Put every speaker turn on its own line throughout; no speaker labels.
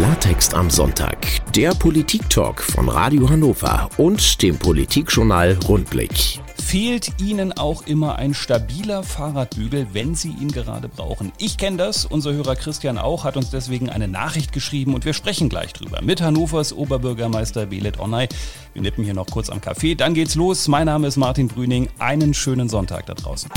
Klartext am Sonntag, der Politik-Talk von Radio Hannover und dem Politikjournal Rundblick.
Fehlt Ihnen auch immer ein stabiler Fahrradbügel, wenn Sie ihn gerade brauchen? Ich kenne das, unser Hörer Christian auch, hat uns deswegen eine Nachricht geschrieben und wir sprechen gleich drüber mit Hannovers Oberbürgermeister Belet Onay. Wir nippen hier noch kurz am Café, dann geht's los. Mein Name ist Martin Brüning. Einen schönen Sonntag da draußen.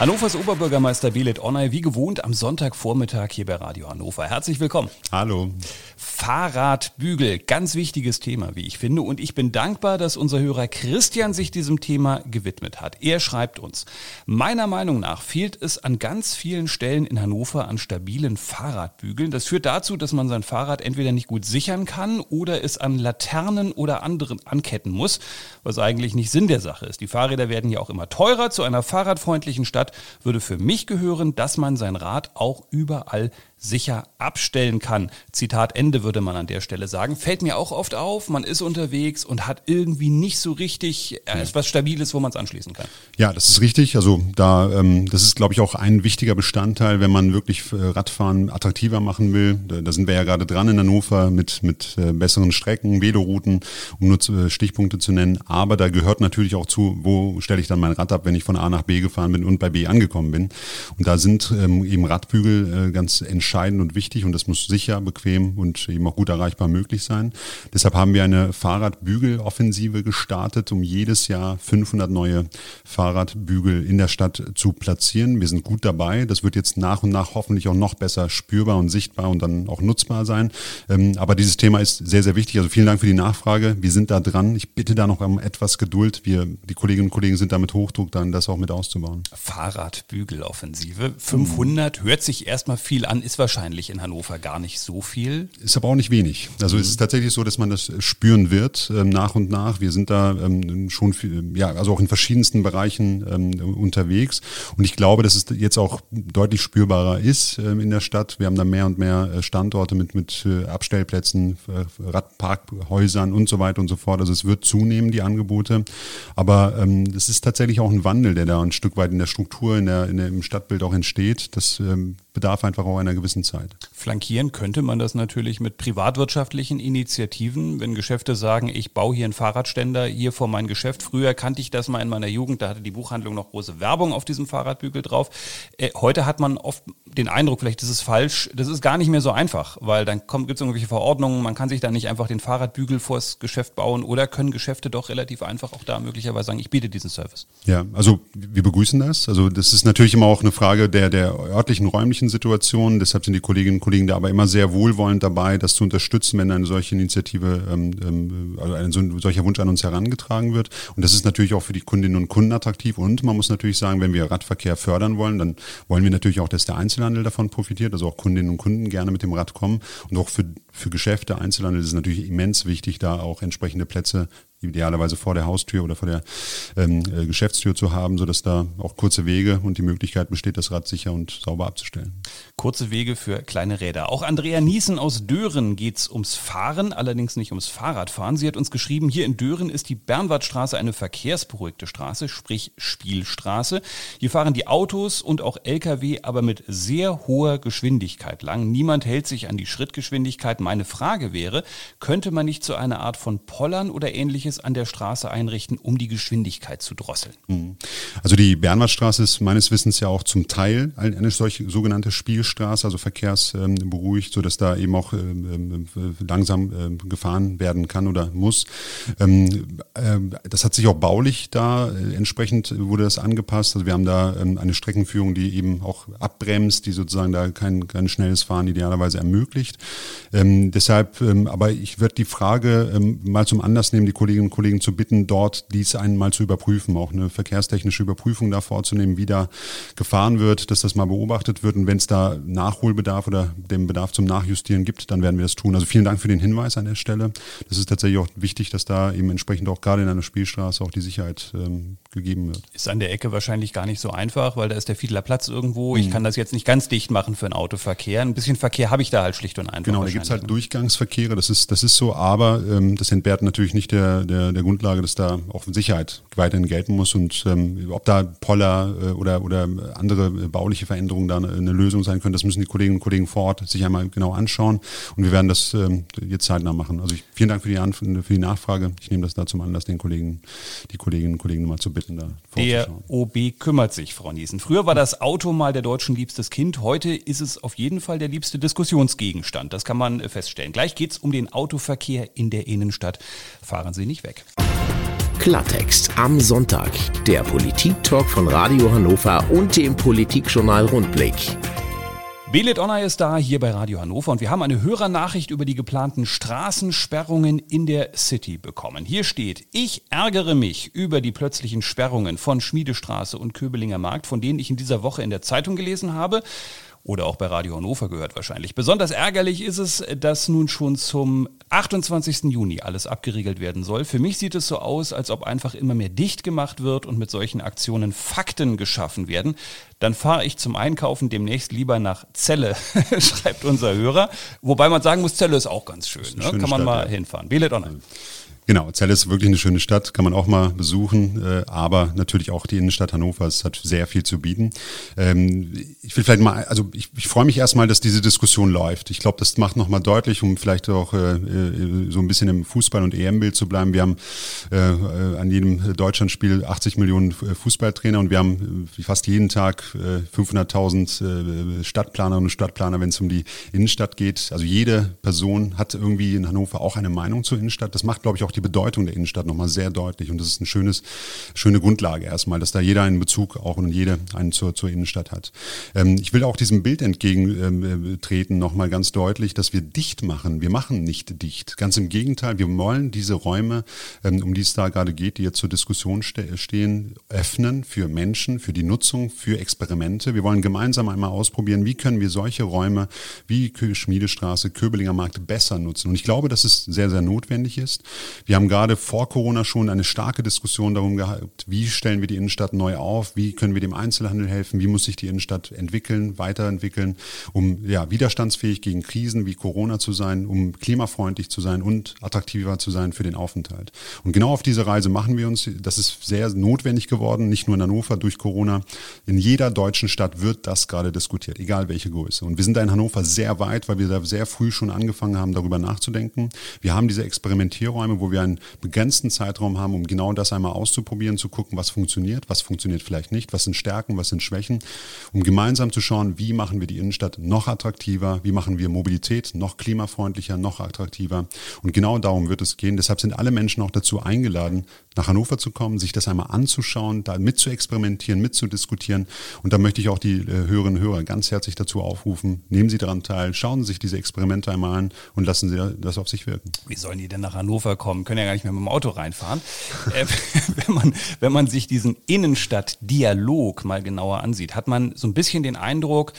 Hannovers Oberbürgermeister Belet Onay, wie gewohnt am Sonntagvormittag hier bei Radio Hannover. Herzlich willkommen.
Hallo.
Fahrradbügel, ganz wichtiges Thema, wie ich finde. Und ich bin dankbar, dass unser Hörer Christian sich diesem Thema gewidmet hat. Er schreibt uns, meiner Meinung nach fehlt es an ganz vielen Stellen in Hannover an stabilen Fahrradbügeln. Das führt dazu, dass man sein Fahrrad entweder nicht gut sichern kann oder es an Laternen oder anderen anketten muss, was eigentlich nicht Sinn der Sache ist. Die Fahrräder werden ja auch immer teurer. Zu einer fahrradfreundlichen Stadt würde für mich gehören, dass man sein Rad auch überall sicher abstellen kann. Zitat Ende würde man an der Stelle sagen. Fällt mir auch oft auf, man ist unterwegs und hat irgendwie nicht so richtig äh, etwas Stabiles, wo man es anschließen kann.
Ja, das ist richtig. Also da, ähm, das ist, glaube ich, auch ein wichtiger Bestandteil, wenn man wirklich äh, Radfahren attraktiver machen will. Da, sind wir ja gerade dran in Hannover mit, mit äh, besseren Strecken, Velorouten, um nur zu, äh, Stichpunkte zu nennen. Aber da gehört natürlich auch zu, wo stelle ich dann mein Rad ab, wenn ich von A nach B gefahren bin und bei B angekommen bin. Und da sind ähm, eben Radbügel äh, ganz entscheidend entscheidend und wichtig und das muss sicher, bequem und eben auch gut erreichbar möglich sein. Deshalb haben wir eine Fahrradbügeloffensive gestartet, um jedes Jahr 500 neue Fahrradbügel in der Stadt zu platzieren. Wir sind gut dabei. Das wird jetzt nach und nach hoffentlich auch noch besser spürbar und sichtbar und dann auch nutzbar sein. Ähm, aber dieses Thema ist sehr, sehr wichtig. Also vielen Dank für die Nachfrage. Wir sind da dran. Ich bitte da noch um etwas Geduld. Wir, die Kolleginnen und Kollegen sind da mit Hochdruck dann, das auch mit auszubauen.
Fahrradbügeloffensive. 500 hört sich erstmal viel an, ist wahrscheinlich in Hannover gar nicht so viel.
Ist aber auch nicht wenig. Also mhm. es ist tatsächlich so, dass man das spüren wird ähm, nach und nach. Wir sind da ähm, schon viel, ja, also auch in verschiedensten Bereichen ähm, unterwegs. Und ich glaube, dass es jetzt auch deutlich spürbarer ist ähm, in der Stadt. Wir haben da mehr und mehr äh, Standorte mit, mit äh, Abstellplätzen, äh, Radparkhäusern und so weiter und so fort. Also es wird zunehmen, die Angebote. Aber ähm, es ist tatsächlich auch ein Wandel, der da ein Stück weit in der Struktur, in der, in der im Stadtbild auch entsteht. Das ähm, bedarf einfach auch einer gewissen Zeit.
Flankieren könnte man das natürlich mit privatwirtschaftlichen Initiativen, wenn Geschäfte sagen, ich baue hier einen Fahrradständer hier vor mein Geschäft. Früher kannte ich das mal in meiner Jugend, da hatte die Buchhandlung noch große Werbung auf diesem Fahrradbügel drauf. Äh, heute hat man oft den Eindruck, vielleicht ist es falsch, das ist gar nicht mehr so einfach, weil dann gibt es irgendwelche Verordnungen, man kann sich da nicht einfach den Fahrradbügel vors Geschäft bauen oder können Geschäfte doch relativ einfach auch da möglicherweise sagen, ich biete diesen Service.
Ja, also wir begrüßen das. Also das ist natürlich immer auch eine Frage der, der örtlichen räumlichen solchen Situationen. Deshalb sind die Kolleginnen und Kollegen da aber immer sehr wohlwollend dabei, das zu unterstützen, wenn eine solche Initiative, ähm, ähm, also ein so, solcher Wunsch an uns herangetragen wird. Und das ist natürlich auch für die Kundinnen und Kunden attraktiv. Und man muss natürlich sagen, wenn wir Radverkehr fördern wollen, dann wollen wir natürlich auch, dass der Einzelhandel davon profitiert, also auch Kundinnen und Kunden gerne mit dem Rad kommen. Und auch für, für Geschäfte, Einzelhandel ist es natürlich immens wichtig, da auch entsprechende Plätze idealerweise vor der Haustür oder vor der ähm, äh, Geschäftstür zu haben, sodass da auch kurze Wege und die Möglichkeit besteht, das Rad sicher und sauber abzustellen.
Kurze Wege für kleine Räder. Auch Andrea Niesen aus Dören geht es ums Fahren, allerdings nicht ums Fahrradfahren. Sie hat uns geschrieben, hier in Dören ist die Bernwardstraße eine verkehrsberuhigte Straße, sprich Spielstraße. Hier fahren die Autos und auch Lkw aber mit sehr hoher Geschwindigkeit lang. Niemand hält sich an die Schrittgeschwindigkeit. Meine Frage wäre, könnte man nicht zu einer Art von Pollern oder ähnliches Ähnliches an der Straße einrichten, um die Geschwindigkeit zu drosseln. Mhm.
Also die Bernwardstraße ist meines Wissens ja auch zum Teil eine solche sogenannte Spielstraße, also verkehrsberuhigt, sodass da eben auch ähm, ähm, langsam ähm, gefahren werden kann oder muss. Das hat sich auch baulich da äh, entsprechend wurde das angepasst. Also wir haben da eine Streckenführung, die eben auch abbremst, die sozusagen da kein, kein schnelles Fahren idealerweise ermöglicht. deshalb, aber ich würde die Frage mal zum Anlass nehmen, die Kollegen Kolleginnen und Kollegen zu bitten, dort dies einmal zu überprüfen, auch eine verkehrstechnische Überprüfung da vorzunehmen, wie da gefahren wird, dass das mal beobachtet wird. Und wenn es da Nachholbedarf oder den Bedarf zum Nachjustieren gibt, dann werden wir das tun. Also vielen Dank für den Hinweis an der Stelle. Das ist tatsächlich auch wichtig, dass da eben entsprechend auch gerade in einer Spielstraße auch die Sicherheit ähm, gegeben wird.
Ist an der Ecke wahrscheinlich gar nicht so einfach, weil da ist der Fiedler Platz irgendwo. Ich mhm. kann das jetzt nicht ganz dicht machen für einen Autoverkehr. Ein bisschen Verkehr habe ich da halt schlicht und einfach.
Genau, da gibt es halt Durchgangsverkehre, das ist, das ist so, aber ähm, das entbehrt natürlich nicht der, der, der Grundlage, dass da auch Sicherheit weiterhin gelten muss und ähm, ob da Poller äh, oder, oder andere bauliche Veränderungen da eine Lösung sein können, das müssen die Kolleginnen und Kollegen vor Ort sich einmal genau anschauen und wir werden das ähm, jetzt zeitnah machen. Also ich, vielen Dank für die, Anf für die Nachfrage. Ich nehme das da zum Anlass, den Kollegen, die Kolleginnen und Kollegen mal zu bitten, da
Der OB kümmert sich, Frau Niesen. Früher war das Auto mal der Deutschen liebstes Kind, heute ist es auf jeden Fall der liebste Diskussionsgegenstand. Das kann man feststellen. Gleich geht es um den Autoverkehr in der Innenstadt. Fahren Sie nicht weg.
Klartext am Sonntag. Der Politik-Talk von Radio Hannover und dem Politikjournal Rundblick.
Belet Honor ist da hier bei Radio Hannover und wir haben eine Hörernachricht über die geplanten Straßensperrungen in der City bekommen. Hier steht, ich ärgere mich über die plötzlichen Sperrungen von Schmiedestraße und Köbelinger Markt, von denen ich in dieser Woche in der Zeitung gelesen habe oder auch bei Radio Hannover gehört wahrscheinlich. Besonders ärgerlich ist es, dass nun schon zum 28. Juni alles abgeriegelt werden soll. Für mich sieht es so aus, als ob einfach immer mehr dicht gemacht wird und mit solchen Aktionen Fakten geschaffen werden. Dann fahre ich zum Einkaufen demnächst lieber nach Celle, schreibt unser Hörer. Wobei man sagen muss, Celle ist auch ganz schön. Ne? Kann man Stadt, mal ja. hinfahren. Belet online.
Genau, Celle ist wirklich eine schöne Stadt, kann man auch mal besuchen, äh, aber natürlich auch die Innenstadt Hannovers hat sehr viel zu bieten. Ähm, ich will vielleicht mal, also ich, ich freue mich erstmal, dass diese Diskussion läuft. Ich glaube, das macht nochmal deutlich, um vielleicht auch äh, äh, so ein bisschen im Fußball- und EM-Bild zu bleiben. Wir haben äh, an jedem Deutschlandspiel 80 Millionen äh, Fußballtrainer und wir haben äh, fast jeden Tag äh, 500.000 äh, Stadtplanerinnen und Stadtplaner, wenn es um die Innenstadt geht. Also jede Person hat irgendwie in Hannover auch eine Meinung zur Innenstadt. Das macht, glaube ich, auch die die Bedeutung der Innenstadt nochmal sehr deutlich. Und das ist eine schöne Grundlage erstmal, dass da jeder einen Bezug auch und jede einen zur, zur Innenstadt hat. Ähm, ich will auch diesem Bild entgegentreten, ähm, nochmal ganz deutlich, dass wir dicht machen. Wir machen nicht dicht. Ganz im Gegenteil, wir wollen diese Räume, ähm, um die es da gerade geht, die jetzt zur Diskussion ste stehen, öffnen für Menschen, für die Nutzung, für Experimente. Wir wollen gemeinsam einmal ausprobieren, wie können wir solche Räume wie Schmiedestraße, Köbelinger Markt besser nutzen. Und ich glaube, dass es sehr, sehr notwendig ist. Wir haben gerade vor Corona schon eine starke Diskussion darum gehabt, wie stellen wir die Innenstadt neu auf, wie können wir dem Einzelhandel helfen, wie muss sich die Innenstadt entwickeln, weiterentwickeln, um ja, widerstandsfähig gegen Krisen wie Corona zu sein, um klimafreundlich zu sein und attraktiver zu sein für den Aufenthalt. Und genau auf diese Reise machen wir uns. Das ist sehr notwendig geworden, nicht nur in Hannover durch Corona. In jeder deutschen Stadt wird das gerade diskutiert, egal welche Größe. Und wir sind da in Hannover sehr weit, weil wir da sehr früh schon angefangen haben, darüber nachzudenken. Wir haben diese Experimentierräume, wo wir wir einen begrenzten Zeitraum haben, um genau das einmal auszuprobieren, zu gucken, was funktioniert, was funktioniert vielleicht nicht, was sind Stärken, was sind Schwächen, um gemeinsam zu schauen, wie machen wir die Innenstadt noch attraktiver, wie machen wir Mobilität noch klimafreundlicher, noch attraktiver. Und genau darum wird es gehen. Deshalb sind alle Menschen auch dazu eingeladen, nach Hannover zu kommen, sich das einmal anzuschauen, da mit zu experimentieren, mit zu diskutieren. Und da möchte ich auch die äh, Hörerinnen und Hörer ganz herzlich dazu aufrufen, nehmen Sie daran teil, schauen Sie sich diese Experimente einmal an und lassen Sie das auf sich wirken.
Wie sollen die denn nach Hannover kommen? Können ja gar nicht mehr mit dem Auto reinfahren. äh, wenn, man, wenn man sich diesen Innenstadtdialog mal genauer ansieht, hat man so ein bisschen den Eindruck,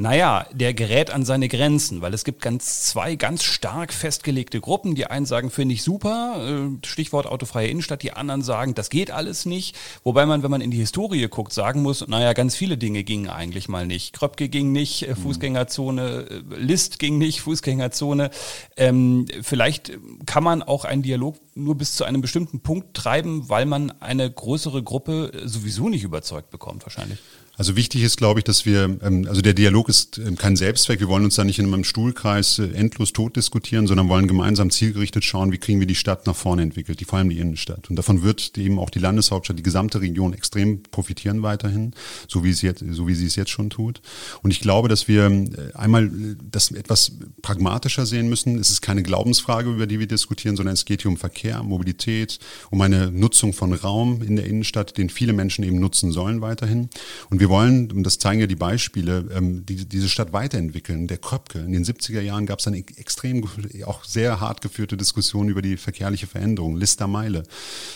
naja, der gerät an seine Grenzen, weil es gibt ganz zwei ganz stark festgelegte Gruppen. Die einen sagen, finde ich super, äh, Stichwort autofreie Innenstadt, die anderen sagen, das geht alles nicht. Wobei man, wenn man in die Historie guckt, sagen muss, naja, ganz viele Dinge gingen eigentlich mal nicht. Kröpke ging nicht, äh, mhm. Fußgängerzone, äh, List ging nicht, Fußgängerzone. Ähm, vielleicht kann man auch einen Dialog nur bis zu einem bestimmten Punkt treiben, weil man eine größere Gruppe sowieso nicht überzeugt bekommt, wahrscheinlich.
Also wichtig ist, glaube ich, dass wir, ähm, also der Dialog ist ähm, kein Selbstzweck. Wir wollen uns da nicht in einem Stuhlkreis äh, endlos tot diskutieren, sondern wollen gemeinsam zielgerichtet schauen, wie kriegen wir die Stadt nach vorne entwickelt, die, vor allem die Innenstadt. Und davon wird eben auch die Landeshauptstadt, die gesamte Region extrem profitieren weiterhin, so wie, es jetzt, so wie sie es jetzt schon tut. Und ich glaube, dass wir äh, einmal äh, das etwas pragmatischer sehen müssen. Es ist keine Glaubensfrage, über die wir diskutieren, sondern es geht hier um Verkehr, Mobilität, um eine Nutzung von Raum in der Innenstadt, den viele Menschen eben nutzen sollen weiterhin. Und wir wir wollen, und das zeigen ja die Beispiele, ähm, die, diese Stadt weiterentwickeln. Der Kröpke, in den 70er Jahren gab es eine extrem, auch sehr hart geführte Diskussion über die verkehrliche Veränderung, Lister Meile.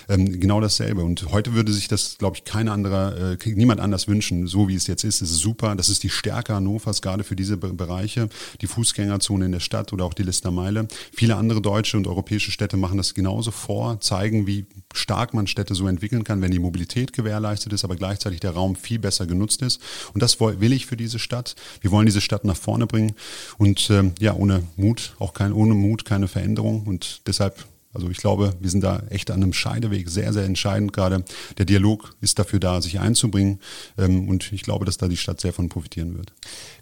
Ähm, genau dasselbe. Und heute würde sich das, glaube ich, kein anderer, äh, niemand anders wünschen, so wie es jetzt ist. Es ist super. Das ist die Stärke Hannovers, gerade für diese Bereiche, die Fußgängerzone in der Stadt oder auch die Lister Meile. Viele andere deutsche und europäische Städte machen das genauso vor, zeigen, wie stark man Städte so entwickeln kann, wenn die Mobilität gewährleistet ist, aber gleichzeitig der Raum viel besser genutzt ist. Und das will ich für diese Stadt. Wir wollen diese Stadt nach vorne bringen. Und ähm, ja, ohne Mut, auch kein, ohne Mut keine Veränderung. Und deshalb Also ich glaube, wir sind da echt an einem Scheideweg, sehr, sehr entscheidend gerade. Der Dialog ist dafür da, sich einzubringen ähm, und ich glaube, dass da die Stadt sehr von profitieren wird.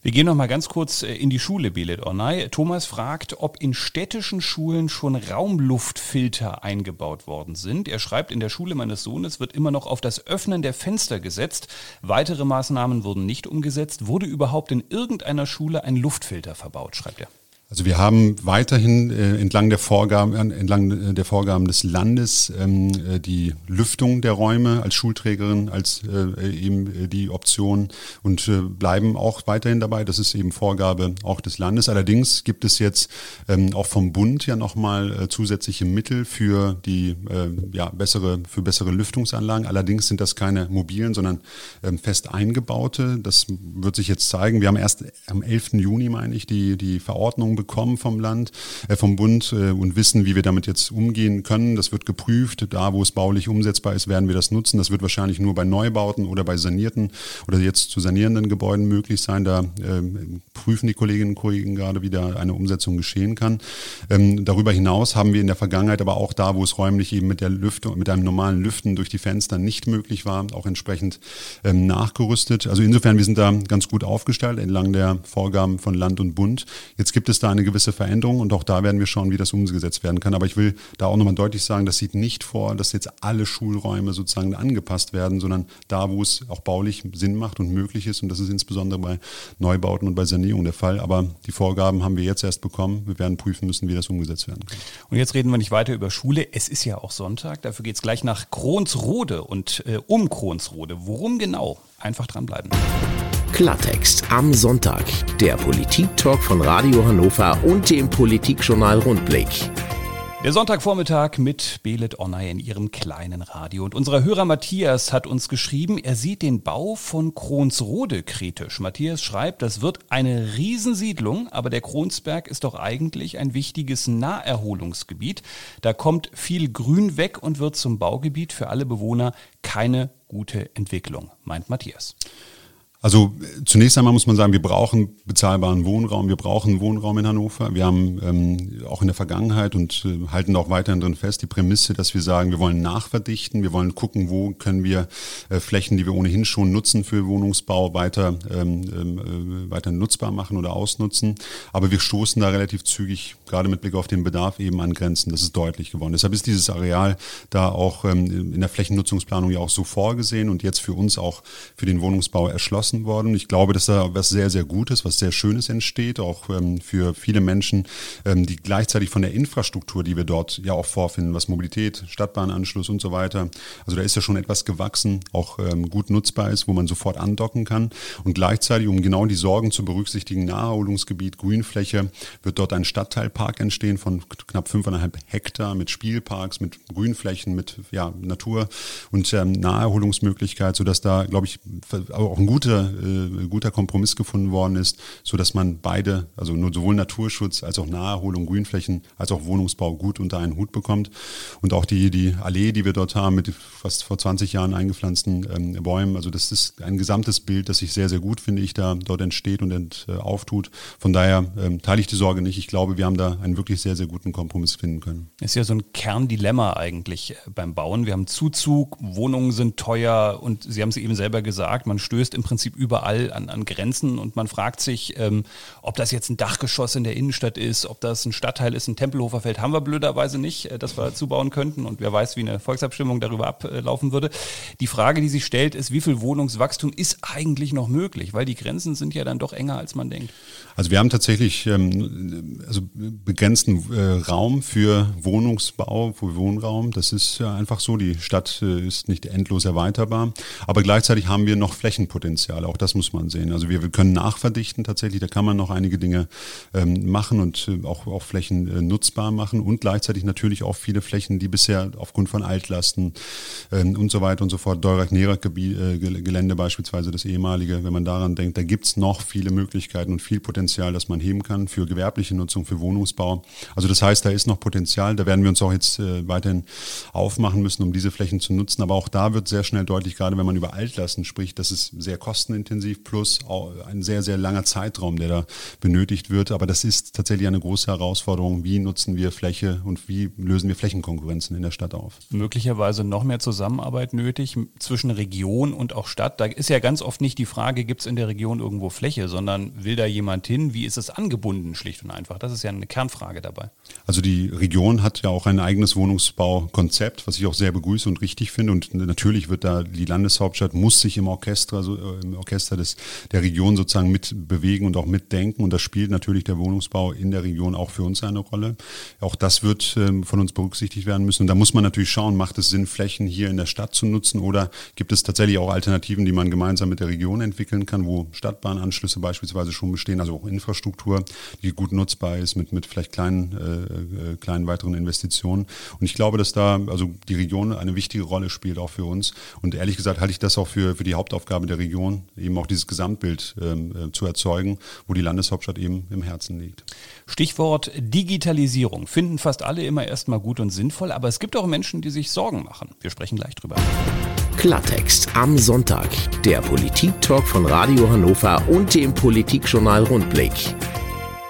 Wir gehen noch mal ganz kurz äh, in die Schule, Belet Ornay. Thomas fragt, ob in städtischen Schulen schon Raumluftfilter eingebaut worden sind. Er schreibt, in der Schule meines Sohnes wird immer noch auf das Öffnen der Fenster gesetzt. Weitere Maßnahmen wurden nicht umgesetzt. Wurde überhaupt in irgendeiner Schule ein Luftfilter verbaut, schreibt er.
Also wir haben weiterhin äh, entlang der Vorgaben, äh, entlang äh, der Vorgaben des Landes ähm, äh, die Lüftung der Räume als Schulträgerin als äh, eben die Option und äh, bleiben auch weiterhin dabei. Das ist eben Vorgabe auch des Landes. Allerdings gibt es jetzt ähm, auch vom Bund ja nochmal äh, zusätzliche Mittel für die äh, ja, bessere, für bessere Lüftungsanlagen. Allerdings sind das keine mobilen, sondern ähm, fest eingebaute. Das wird sich jetzt zeigen. Wir haben erst am 11. Juni, meine ich, die, die Verordnung bekommen vom Land, äh, vom Bund äh, und wissen, wie wir damit jetzt umgehen können. Das wird geprüft. Da, wo es baulich umsetzbar ist, werden wir das nutzen. Das wird wahrscheinlich nur bei Neubauten oder bei sanierten oder jetzt zu sanierenden Gebäuden möglich sein. Da äh, prüfen die Kolleginnen und Kollegen gerade, wie da eine Umsetzung geschehen kann. Ähm, darüber hinaus haben wir in der Vergangenheit aber auch da, wo es räumlich eben mit der Lüftung, mit einem normalen Lüften durch die Fenster nicht möglich war, auch entsprechend ähm, nachgerüstet. Also insofern, wir sind da ganz gut aufgestellt entlang der Vorgaben von Land und Bund. Jetzt gibt es da eine gewisse Veränderung und auch da werden wir schauen, wie das umgesetzt werden kann. Aber ich will da auch nochmal deutlich sagen, das sieht nicht vor, dass jetzt alle Schulräume sozusagen angepasst werden, sondern da, wo es auch baulich Sinn macht und möglich ist. Und das ist insbesondere bei Neubauten und bei Sanierung der Fall. Aber die Vorgaben haben wir jetzt erst bekommen. Wir werden prüfen müssen, wie das umgesetzt werden kann.
Und jetzt reden wir nicht weiter über Schule. Es ist ja auch Sonntag. Dafür geht es gleich nach Kronsrode und äh, um Kronsrode. Worum genau? Einfach dranbleiben.
Klartext am Sonntag. Der Politik-Talk von Radio Hannover und dem Politikjournal Rundblick.
Der Sonntagvormittag mit Belet Onay in ihrem kleinen Radio. Und unser Hörer Matthias hat uns geschrieben, er sieht den Bau von Kronsrode kritisch. Matthias schreibt, das wird eine Riesensiedlung, aber der Kronsberg ist doch eigentlich ein wichtiges Naherholungsgebiet. Da kommt viel Grün weg und wird zum Baugebiet für alle Bewohner keine gute Entwicklung, meint Matthias.
Also zunächst einmal muss man sagen, wir brauchen bezahlbaren Wohnraum, wir brauchen Wohnraum in Hannover. Wir haben ähm, auch in der Vergangenheit und äh, halten auch weiterhin drin fest die Prämisse, dass wir sagen, wir wollen nachverdichten, wir wollen gucken, wo können wir äh, Flächen, die wir ohnehin schon nutzen für Wohnungsbau, weiter, ähm, äh, weiter nutzbar machen oder ausnutzen. Aber wir stoßen da relativ zügig, gerade mit Blick auf den Bedarf, eben an Grenzen. Das ist deutlich geworden. Deshalb ist dieses Areal da auch ähm, in der Flächennutzungsplanung ja auch so vorgesehen und jetzt für uns auch für den Wohnungsbau erschlossen beschlossen worden. Ich glaube, dass da was sehr, sehr Gutes, was sehr Schönes entsteht, auch ähm, für viele Menschen, ähm, die gleichzeitig von der Infrastruktur, die wir dort ja auch vorfinden, was Mobilität, Stadtbahnanschluss und so weiter. Also da ist ja schon etwas gewachsen, auch ähm, gut nutzbar ist, wo man sofort andocken kann. Und gleichzeitig, um genau die Sorgen zu berücksichtigen, Naherholungsgebiet, Grünfläche, wird dort ein Stadtteilpark entstehen von knapp fünfeinhalb Hektar mit Spielparks, mit Grünflächen, mit ja, Natur und ähm, Naherholungsmöglichkeit, sodass da, glaube ich, auch ein guter äh, guter Kompromiss gefunden worden ist, so dass man beide, also nur sowohl Naturschutz als auch Naherholung, Grünflächen, als auch Wohnungsbau gut unter einen Hut bekommt. Und auch die, die Allee, die wir dort haben, mit fast vor 20 Jahren eingepflanzten ähm, Bäumen, also das ist ein gesamtes Bild, das ich sehr, sehr gut finde, ich da dort entsteht und ent, äh, auftut. Von daher ähm, teile ich die Sorge nicht. Ich glaube, wir haben da einen wirklich sehr, sehr guten Kompromiss finden können.
Ist ja so ein Kerndilemma eigentlich äh, beim Bauen. Wir haben Zuzug, Wohnungen sind teuer und Sie haben es eben selber gesagt, man stößt im Prinzip Prinzip überall an, an Grenzen und man fragt sich, ähm, ob das jetzt ein Dachgeschoss in der Innenstadt ist, ob das ein Stadtteil ist, ein Tempelhofer Feld haben wir blöderweise nicht, äh, dass wir zubauen könnten und wer weiß, wie eine Volksabstimmung darüber ablaufen würde. Die Frage, die sich stellt, ist, wie viel Wohnungswachstum ist eigentlich noch möglich, weil die Grenzen sind ja dann doch enger, als man denkt.
Also wir haben tatsächlich ähm, also begrenzten äh, Raum für Wohnungsbau, für Wohnraum. Das ist ja einfach so. Die Stadt äh, ist nicht endlos erweiterbar, aber gleichzeitig haben wir noch Flächenpotenzial. Potenzial. Auch das muss man sehen. Also wir, wir können nachverdichten tatsächlich. Da kann man noch einige Dinge ähm, machen und äh, auch, auch Flächen äh, nutzbar machen und gleichzeitig natürlich auch viele Flächen, die bisher aufgrund von Altlasten ähm, und so weiter und so fort, Deurak-Nerak-Gelände äh, beispielsweise, das ehemalige, wenn man daran denkt, da gibt's noch viele Möglichkeiten und viel Potenzial, das man heben kann für gewerbliche Nutzung, für Wohnungsbau. Also das heißt, da ist noch Potenzial. Da werden wir uns auch jetzt äh, weiterhin aufmachen müssen, um diese Flächen zu nutzen. Aber auch da wird sehr schnell deutlich, gerade wenn man über Altlasten spricht, dass es sehr kosten kostenintensiv plus ein sehr, sehr langer Zeitraum, der da benötigt wird. Aber das ist tatsächlich eine große Herausforderung. Wie nutzen wir Fläche und wie lösen wir Flächenkonkurrenzen in der Stadt auf?
Möglicherweise noch mehr Zusammenarbeit nötig zwischen Region und auch Stadt. Da ist ja ganz oft nicht die Frage, gibt es in der Region irgendwo Fläche, sondern will da jemand hin? Wie ist es angebunden, schlicht und einfach? Das ist ja eine Kernfrage dabei.
Also die Region hat ja auch ein eigenes Wohnungsbaukonzept, was ich auch sehr begrüße und richtig finde. Und natürlich wird da die Landeshauptstadt muss sich im Orchester, also im Orchester des, der Region sozusagen mitbewegen und auch mitdenken. Und das spielt natürlich der Wohnungsbau in der Region auch für uns eine Rolle. Auch das wird ähm, von uns berücksichtigt werden müssen. Und da muss man natürlich schauen, macht es Sinn, Flächen hier in der Stadt zu nutzen oder gibt es tatsächlich auch Alternativen, die man gemeinsam mit der Region entwickeln kann, wo Stadtbahnanschlüsse beispielsweise schon bestehen, also auch Infrastruktur, die gut nutzbar ist mit, mit vielleicht kleinen, äh, äh kleinen weiteren Investitionen. Und ich glaube, dass da also die Region eine wichtige Rolle spielt, auch für uns. Und ehrlich gesagt halte ich das auch für, für die Hauptaufgabe der Region, eben auch dieses Gesamtbild ähm, äh, zu erzeugen, wo die Landeshauptstadt eben im Herzen liegt.
Stichwort Digitalisierung finden fast alle immer erstmal gut und sinnvoll, aber es gibt auch Menschen, die sich Sorgen machen. Wir sprechen gleich drüber.
Klartext am Sonntag, der Politik-Talk von Radio Hannover und dem Politikjournal Rundblick.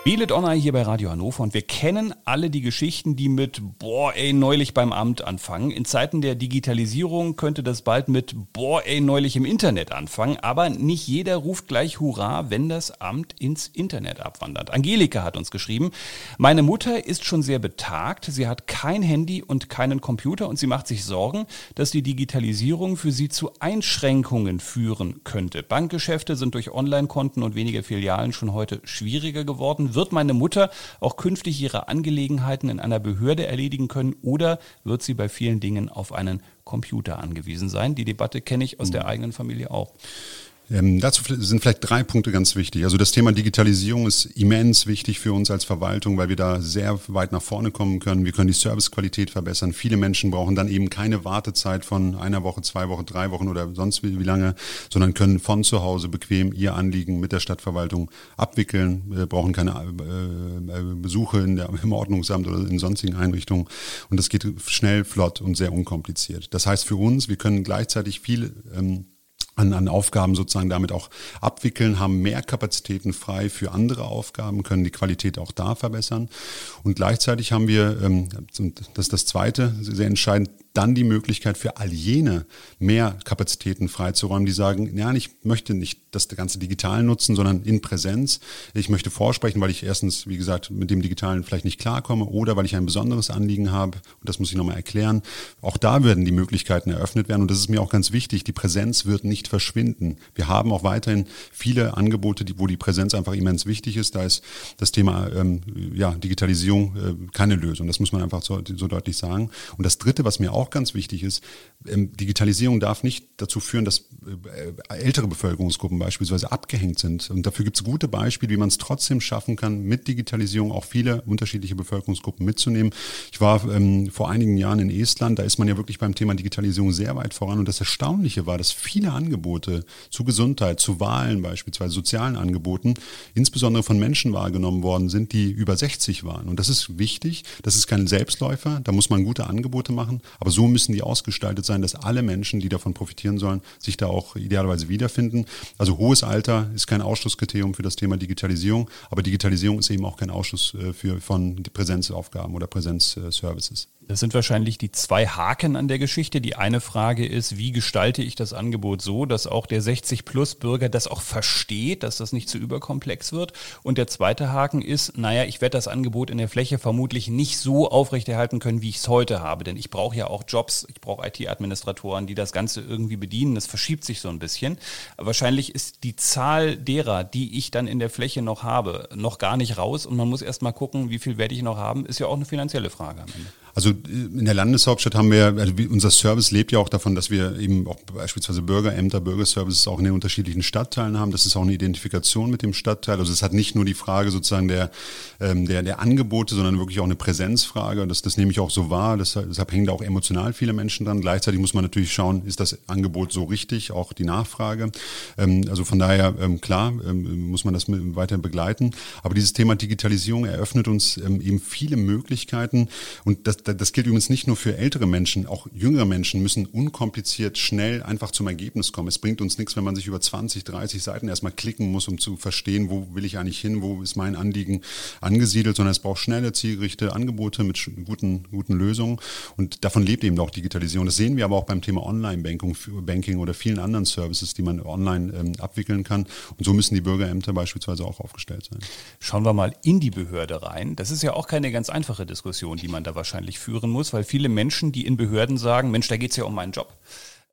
Bielet Honor hier bei Radio Hannover und wir kennen alle die Geschichten, die mit boah ey neulich beim Amt anfangen. In Zeiten der Digitalisierung könnte das bald mit boah ey neulich im Internet anfangen, aber nicht jeder ruft gleich Hurra, wenn das Amt ins Internet abwandert. Angelika hat uns geschrieben, meine Mutter ist schon sehr betagt, sie hat kein Handy und keinen Computer und sie macht sich Sorgen, dass die Digitalisierung für sie zu Einschränkungen führen könnte. Bankgeschäfte sind durch Online-Konten und weniger Filialen schon heute schwieriger geworden wird meine Mutter auch künftig ihre Angelegenheiten in einer Behörde erledigen können oder wird sie bei vielen Dingen auf einen Computer angewiesen sein? Die Debatte kenne ich aus der eigenen Familie auch.
Ähm, dazu sind vielleicht drei Punkte ganz wichtig. Also das Thema Digitalisierung ist immens wichtig für uns als Verwaltung, weil wir da sehr weit nach vorne kommen können. Wir können die Servicequalität verbessern. Viele Menschen brauchen dann eben keine Wartezeit von einer Woche, zwei Wochen, drei Wochen oder sonst wie, wie lange, sondern können von zu Hause bequem ihr Anliegen mit der Stadtverwaltung abwickeln, wir brauchen keine äh, äh, Besuche in der, im Ordnungsamt oder in sonstigen Einrichtungen. Und das geht schnell, flott und sehr unkompliziert. Das heißt für uns, wir können gleichzeitig viel ähm, an, an Aufgaben sozusagen damit auch abwickeln, haben mehr Kapazitäten frei für andere Aufgaben, können die Qualität auch da verbessern. Und gleichzeitig haben wir, ähm, das ist das Zweite, sehr entscheidend, dann die Möglichkeit für all jene mehr Kapazitäten freizuräumen, die sagen, ja, ich möchte nicht das Ganze digital nutzen, sondern in Präsenz. Ich möchte vorsprechen, weil ich erstens, wie gesagt, mit dem Digitalen vielleicht nicht klarkomme oder weil ich ein besonderes Anliegen habe. Und das muss ich nochmal erklären. Auch da werden die Möglichkeiten eröffnet werden. Und das ist mir auch ganz wichtig. Die Präsenz wird nicht verschwinden. Wir haben auch weiterhin viele Angebote, wo die Präsenz einfach immens wichtig ist. Da ist das Thema ähm, ja, Digitalisierung äh, keine Lösung. Das muss man einfach so, so deutlich sagen. Und das Dritte, was mir auch auch ganz wichtig ist, ähm, Digitalisierung darf nicht dazu führen, dass äh, ältere Bevölkerungsgruppen beispielsweise abgehängt sind. Und dafür gibt es gute Beispiele, wie man es trotzdem schaffen kann, mit Digitalisierung auch viele unterschiedliche Bevölkerungsgruppen mitzunehmen. Ich war ähm, vor einigen Jahren in Estland, da ist man ja wirklich beim Thema Digitalisierung sehr weit voran. Und das Erstaunliche war, dass viele Angebote zu Gesundheit, zu Wahlen beispielsweise, sozialen Angeboten, insbesondere von Menschen wahrgenommen worden sind, die über 60 waren. Und das ist wichtig. Das ist kein Selbstläufer. Da muss man gute Angebote machen. Aber so müssen die ausgestaltet sein, dass alle Menschen, die davon profitieren sollen, sich da auch idealerweise wiederfinden. Also hohes Alter ist kein Ausschlusskriterium für das Thema Digitalisierung, aber Digitalisierung ist eben auch kein Ausschluss äh, für, von Präsenzaufgaben oder Präsenzservices.
Das sind wahrscheinlich die zwei Haken an der Geschichte. Die eine Frage ist, wie gestalte ich das Angebot so, dass auch der 60-Plus-Bürger das auch versteht, dass das nicht zu überkomplex wird. Und der zweite Haken ist, naja, ich werde das Angebot in der Fläche vermutlich nicht so aufrechterhalten können, wie ich es heute habe. Denn ich brauche ja auch Jobs, ich brauche IT-Administratoren, die das Ganze irgendwie bedienen. Das verschiebt sich so ein bisschen. wahrscheinlich ist die Zahl derer, die ich dann in der Fläche noch habe, noch gar nicht raus. Und man muss erst mal gucken, wie viel werde ich noch haben, ist ja auch eine finanzielle Frage am Ende.
Also in der Landeshauptstadt haben wir, also unser Service lebt ja auch davon, dass wir eben auch beispielsweise Bürgerämter, Bürgerservices auch in den unterschiedlichen Stadtteilen haben. Das ist auch eine Identifikation mit dem Stadtteil. Also es hat nicht nur die Frage sozusagen der, ähm, der, der Angebote, sondern wirklich auch eine Präsenzfrage. Das, das nehme ich auch so wahr. Deshalb, deshalb hängen da auch emotional viele Menschen dran. Gleichzeitig muss man natürlich schauen, ist das Angebot so richtig, auch die Nachfrage. Ähm, also von daher, ähm, klar, muss man das weiter begleiten. Aber dieses Thema Digitalisierung eröffnet uns eben viele Möglichkeiten und das das gilt übrigens nicht nur für ältere Menschen, auch jüngere Menschen müssen unkompliziert, schnell einfach zum Ergebnis kommen. Es bringt uns nichts, wenn man sich über 20, 30 Seiten erstmal klicken muss, um zu verstehen, wo will ich eigentlich hin, wo ist mein Anliegen angesiedelt, sondern es braucht schnelle, zielgerichtete Angebote mit guten, guten Lösungen. Und davon lebt eben auch Digitalisierung. Das sehen wir aber auch beim Thema Online-Banking oder vielen anderen Services, die man online ähm, abwickeln kann. Und so müssen die Bürgerämter beispielsweise auch aufgestellt sein.
Schauen wir mal in die Behörde rein. Das ist ja auch keine ganz einfache Diskussion, die man da wahrscheinlich führen muss, weil viele Menschen, die in Behörden sagen, Mensch, da geht es ja um meinen Job.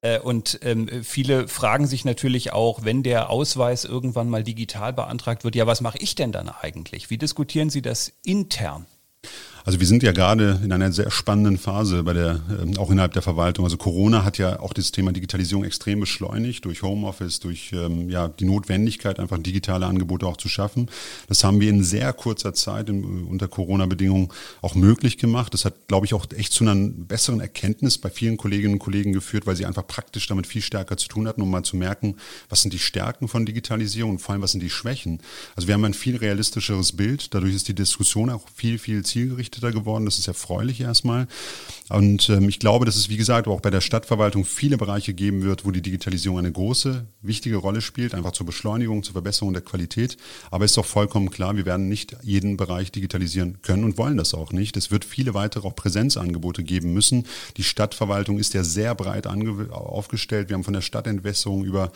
Äh, und ähm, viele fragen sich natürlich auch, wenn der Ausweis irgendwann mal digital beantragt wird, ja, was mache ich denn dann eigentlich? Wie diskutieren Sie das intern?
Also wir sind ja gerade in einer sehr spannenden Phase bei der, ähm, auch innerhalb der Verwaltung. Also Corona hat ja auch das Thema Digitalisierung extrem beschleunigt durch Homeoffice, durch ähm, ja, die Notwendigkeit, einfach digitale Angebote auch zu schaffen. Das haben wir in sehr kurzer Zeit in, unter Corona-Bedingungen auch möglich gemacht. Das hat, glaube ich, auch echt zu einer besseren Erkenntnis bei vielen Kolleginnen und Kollegen geführt, weil sie einfach praktisch damit viel stärker zu tun hatten, um mal zu merken, was sind die Stärken von Digitalisierung und vor allem, was sind die Schwächen. Also wir haben ein viel realistischeres Bild. Dadurch ist die Diskussion auch viel, viel zielgerichteter verpflichteter geworden. Das ist erfreulich erstmal. Und ähm, ich glaube, dass es, wie gesagt, auch bei der Stadtverwaltung viele Bereiche geben wird, wo die Digitalisierung eine große, wichtige Rolle spielt, einfach zur Beschleunigung, zur Verbesserung der Qualität. Aber es ist doch vollkommen klar, wir werden nicht jeden Bereich digitalisieren können und wollen das auch nicht. Es wird viele weitere auch Präsenzangebote geben müssen. Die Stadtverwaltung ist ja sehr breit aufgestellt. Wir haben von der Stadtentwässerung über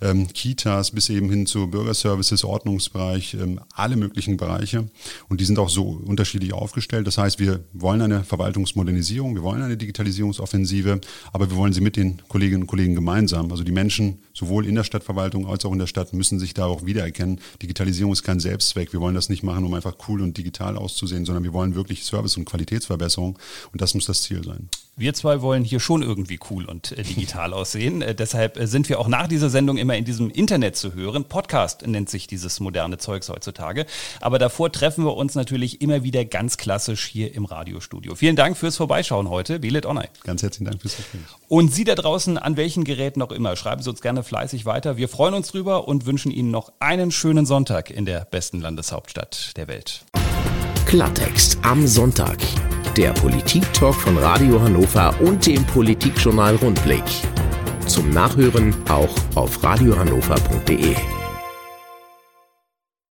ähm, Kitas bis eben hin zu Bürgerservices, Ordnungsbereich, ähm, alle möglichen Bereiche. Und die sind auch so unterschiedlich aufgestellt dargestellt. Das heißt, wir wollen eine Verwaltungsmodernisierung, wir wollen eine Digitalisierungsoffensive, aber wir wollen sie mit den Kolleginnen und Kollegen gemeinsam. Also die Menschen sowohl in der Stadtverwaltung als auch in der Stadt müssen sich da auch wiedererkennen. Digitalisierung ist kein Selbstzweck. Wir wollen das nicht machen, um einfach cool und digital auszusehen, sondern wir wollen wirklich Service- und Qualitätsverbesserung und das muss das Ziel sein.
Wir zwei wollen hier schon irgendwie cool und äh, digital aussehen. Äh, deshalb äh, sind wir auch nach dieser Sendung immer in diesem Internet zu hören. Podcast nennt sich dieses moderne Zeugs heutzutage. Aber davor treffen wir uns natürlich immer wieder ganz klassisch hier im Radiostudio. Vielen Dank fürs Vorbeischauen heute, Belet Online.
Ganz herzlichen Dank fürs Gespräch.
Und Sie da draußen, an welchen Geräten auch immer, schreiben Sie uns gerne fleißig weiter. Wir freuen uns drüber und wünschen Ihnen noch einen schönen Sonntag in der besten Landeshauptstadt der Welt.
Klartext am Sonntag der Politik-Talk von Radio Hannover und dem Politikjournal Rundblick. Zum Nachhören auch auf radiohannover.de.